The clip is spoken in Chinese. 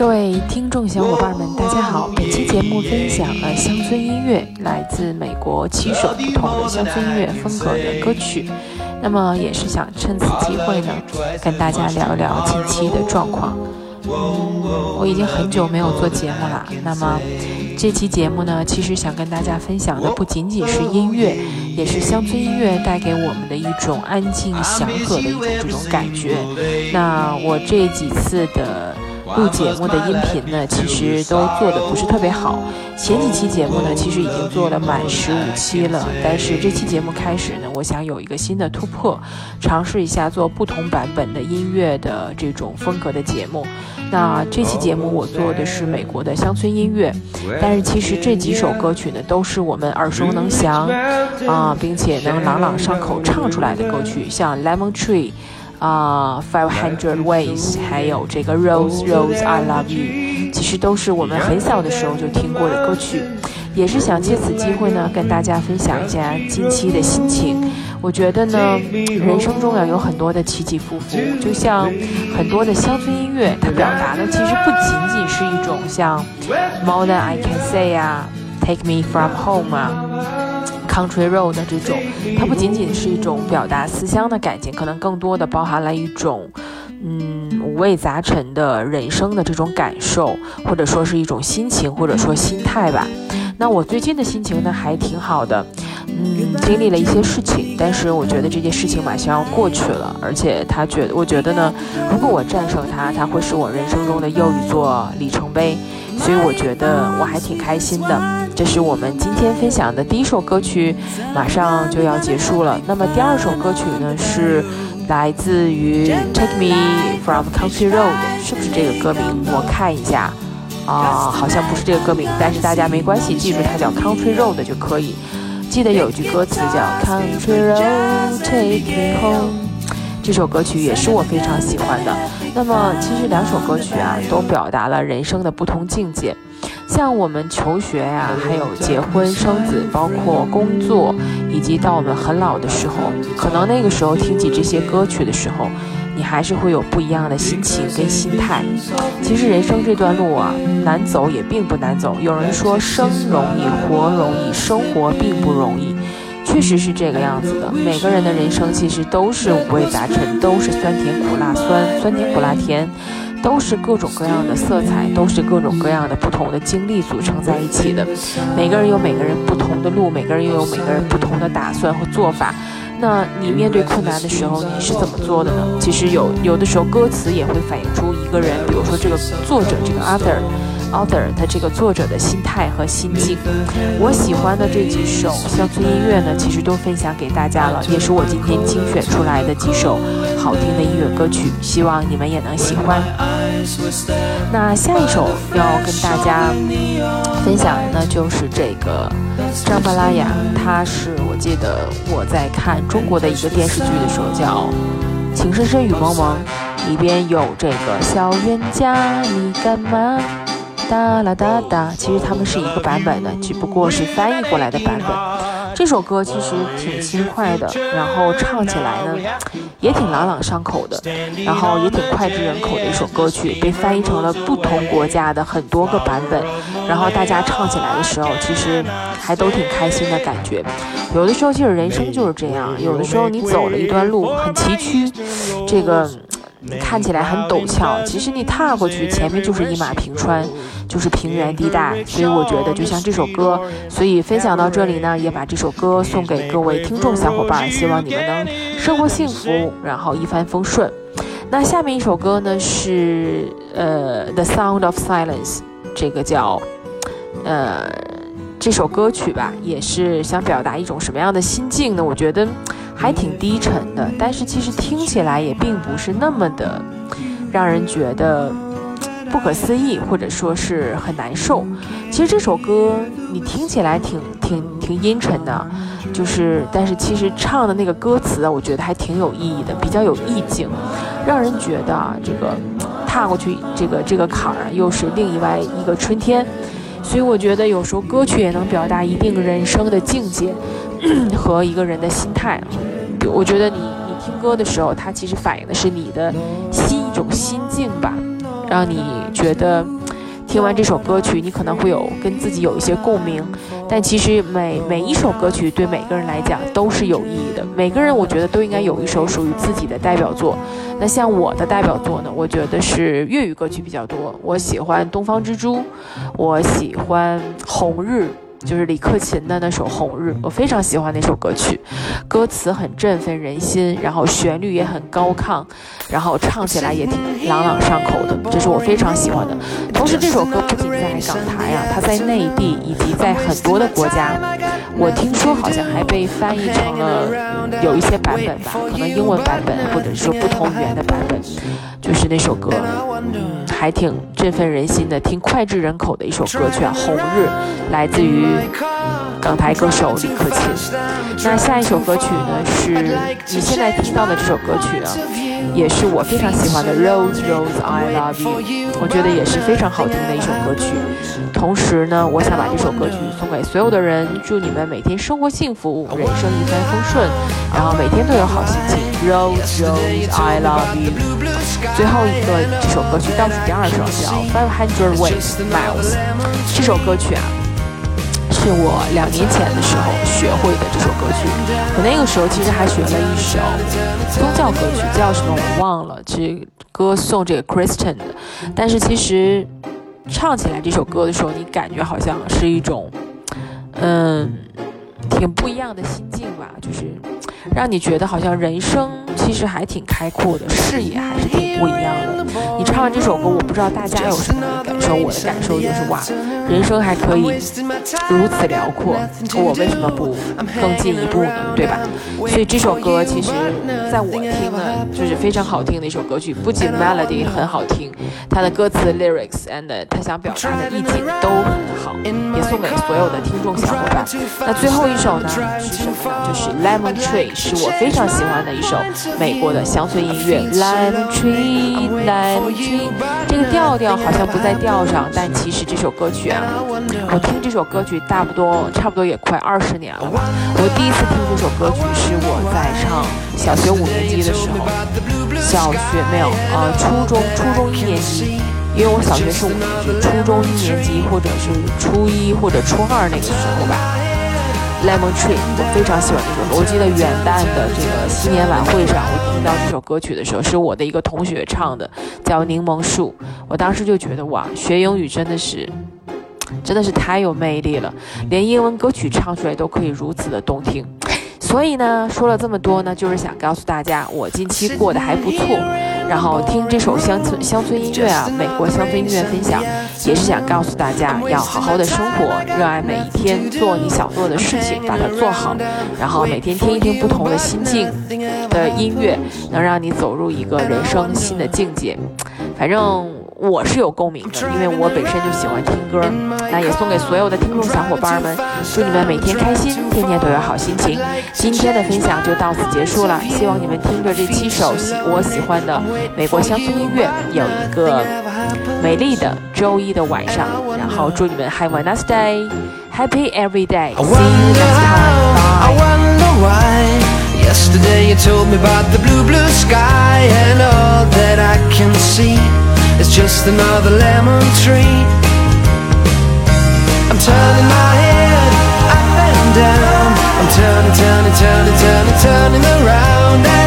各位听众小伙伴们，大家好！本期节目分享了乡村音乐，来自美国七首不同的乡村音乐风格的歌曲。那么也是想趁此机会呢，跟大家聊一聊近期的状况。嗯，我已经很久没有做节目了。那么这期节目呢，其实想跟大家分享的不仅仅是音乐，也是乡村音乐带给我们的一种安静祥和的一种这种感觉。那我这几次的。录节目的音频呢，其实都做的不是特别好。前几期节目呢，其实已经做了满十五期了，但是这期节目开始呢，我想有一个新的突破，尝试一下做不同版本的音乐的这种风格的节目。那这期节目我做的是美国的乡村音乐，但是其实这几首歌曲呢，都是我们耳熟能详啊，并且能朗朗上口唱出来的歌曲，像《Lemon Tree》。啊，Five Hundred Ways，还有这个 Rose Rose I Love You，其实都是我们很小的时候就听过的歌曲，也是想借此机会呢，跟大家分享一下近期的心情。我觉得呢，人生中要有很多的起起伏伏，就像很多的乡村音乐，它表达的其实不仅仅是一种像 More Than I Can Say 啊，Take Me From Home 啊。Country Road 的这种，它不仅仅是一种表达思乡的感情，可能更多的包含了一种，嗯，五味杂陈的人生的这种感受，或者说是一种心情，或者说心态吧。那我最近的心情呢，还挺好的，嗯，经历了一些事情，但是我觉得这件事情马上要过去了，而且他觉得，我觉得呢，如果我战胜它，它会是我人生中的又一座里程碑。所以我觉得我还挺开心的。这是我们今天分享的第一首歌曲，马上就要结束了。那么第二首歌曲呢，是来自于《Take Me From Country Road》，是不是这个歌名？我看一下，啊，好像不是这个歌名，但是大家没关系，记住它叫《Country Road》就可以。记得有句歌词叫 “Country Road Take Me Home”，这首歌曲也是我非常喜欢的。那么，其实两首歌曲啊，都表达了人生的不同境界。像我们求学呀，还有结婚生子，包括工作，以及到我们很老的时候，可能那个时候听起这些歌曲的时候，你还是会有不一样的心情跟心态。其实人生这段路啊，难走也并不难走。有人说生容易，活容易，生活并不容易。确实是这个样子的。每个人的人生其实都是五味杂陈，都是酸甜苦辣酸，酸甜苦辣甜，都是各种各样的色彩，都是各种各样的不同的经历组成在一起的。每个人有每个人不同的路，每个人又有每个人不同的打算和做法。那你面对困难的时候，你是怎么做的呢？其实有有的时候歌词也会反映出一个人，比如说这个作者这个 author。Author 他这个作者的心态和心境，我喜欢的这几首乡村音乐呢，其实都分享给大家了，也是我今天精选出来的几首好听的音乐歌曲，希望你们也能喜欢。那下一首要跟大家分享的呢，就是这个张巴拉雅，他是我记得我在看中国的一个电视剧的时候叫《情深深雨蒙蒙》，里边有这个小冤家，你干嘛？哒啦哒哒，其实他们是一个版本的，只不过是翻译过来的版本。这首歌其实挺轻快的，然后唱起来呢也挺朗朗上口的，然后也挺脍炙人口的一首歌曲，被翻译成了不同国家的很多个版本。然后大家唱起来的时候，其实还都挺开心的感觉。有的时候其实人生就是这样，有的时候你走了一段路很崎岖，这个。看起来很陡峭，其实你踏过去，前面就是一马平川，就是平原地带。所以我觉得，就像这首歌，所以分享到这里呢，也把这首歌送给各位听众小伙伴，希望你们能生活幸福，然后一帆风顺。那下面一首歌呢，是呃《The Sound of Silence》，这个叫呃这首歌曲吧，也是想表达一种什么样的心境呢？我觉得。还挺低沉的，但是其实听起来也并不是那么的让人觉得不可思议，或者说是很难受。其实这首歌你听起来挺挺挺阴沉的，就是但是其实唱的那个歌词啊，我觉得还挺有意义的，比较有意境，让人觉得啊，这个踏过去这个这个坎儿又是另一外一个春天。所以我觉得有时候歌曲也能表达一定人生的境界 和一个人的心态。我觉得你你听歌的时候，它其实反映的是你的心一种心境吧。让你觉得。听完这首歌曲，你可能会有跟自己有一些共鸣，但其实每每一首歌曲对每个人来讲都是有意义的。每个人我觉得都应该有一首属于自己的代表作。那像我的代表作呢，我觉得是粤语歌曲比较多。我喜欢《东方之珠》，我喜欢《红日》。就是李克勤的那首《红日》，我非常喜欢那首歌曲，歌词很振奋人心，然后旋律也很高亢，然后唱起来也挺朗朗上口的，这是我非常喜欢的。同时，这首歌不仅在港台呀，它在内地以及在很多的国家，我听说好像还被翻译成了有一些版本吧，可能英文版本或者说不同语言的版本，就是那首歌，嗯，还挺振奋人心的，挺脍炙人口的一首歌曲啊，《红日》来自于。港台歌手李克勤，那下一首歌曲呢？是你现在听到的这首歌曲呢，也是我非常喜欢的《Rose Rose I Love You》，我觉得也是非常好听的一首歌曲。同时呢，我想把这首歌曲送给所有的人，祝你们每天生活幸福，人生一帆风顺，然后每天都有好心情。《Rose Rose I Love You》，最后一个这首歌曲倒数第二首叫《Five Hundred Ways Miles》，这首歌曲啊。我两年前的时候学会的这首歌曲，我那个时候其实还学了一首宗教歌曲，叫什么我忘了，这歌颂这个 Christian 的。但是其实唱起来这首歌的时候，你感觉好像是一种，嗯，挺不一样的心境吧，就是让你觉得好像人生其实还挺开阔的，视野还是挺不一样的。你唱完这首歌，我不知道大家有什么感受，我的感受就是哇。人生还可以如此辽阔，我为什么不更进一步呢？对吧？所以这首歌其实在我听呢，就是非常好听的一首歌曲。不仅 melody 很好听，它的歌词 lyrics and 它想表达的意境都很好，也送给所有的听众小伙伴。那最后一首呢是什么呢？就是 Lemon Tree，是我非常喜欢的一首美国的乡村音乐。Lemon Tree，Lemon Tree，这个调调好像不在调上，但其实这首歌曲啊。我听这首歌曲，差不多差不多也快二十年了吧。我第一次听这首歌曲是我在上小学五年级的时候，小学没有，呃，初中初中一年级，因为我小学是五年级，初中一年级或者是初一或者初二那个时候吧。Lemon Tree，我非常喜欢这首歌。我记得元旦的这个新年晚会上，我听到这首歌曲的时候，是我的一个同学唱的，叫《柠檬树》。我当时就觉得哇，学英语真的是。真的是太有魅力了，连英文歌曲唱出来都可以如此的动听。所以呢，说了这么多呢，就是想告诉大家，我近期过得还不错。然后听这首乡村乡村音乐啊，美国乡村音乐分享，也是想告诉大家，要好好的生活，热爱每一天，做你想做的事情，把它做好。然后每天听一听不同的心境的音乐，能让你走入一个人生新的境界。反正。我是有共鸣的，因为我本身就喜欢听歌。那也送给所有的听众小伙伴们，祝你们每天开心，天天都有好心情。今天的分享就到此结束了，希望你们听着这七首喜我喜欢的美国乡村音乐，有一个美丽的周一的晚上。然后祝你们 Have a nice day, happy every day. See you next time. Bye. Just another lemon tree. I'm turning my head up and down. I'm turning, turning, turning, turning, turning around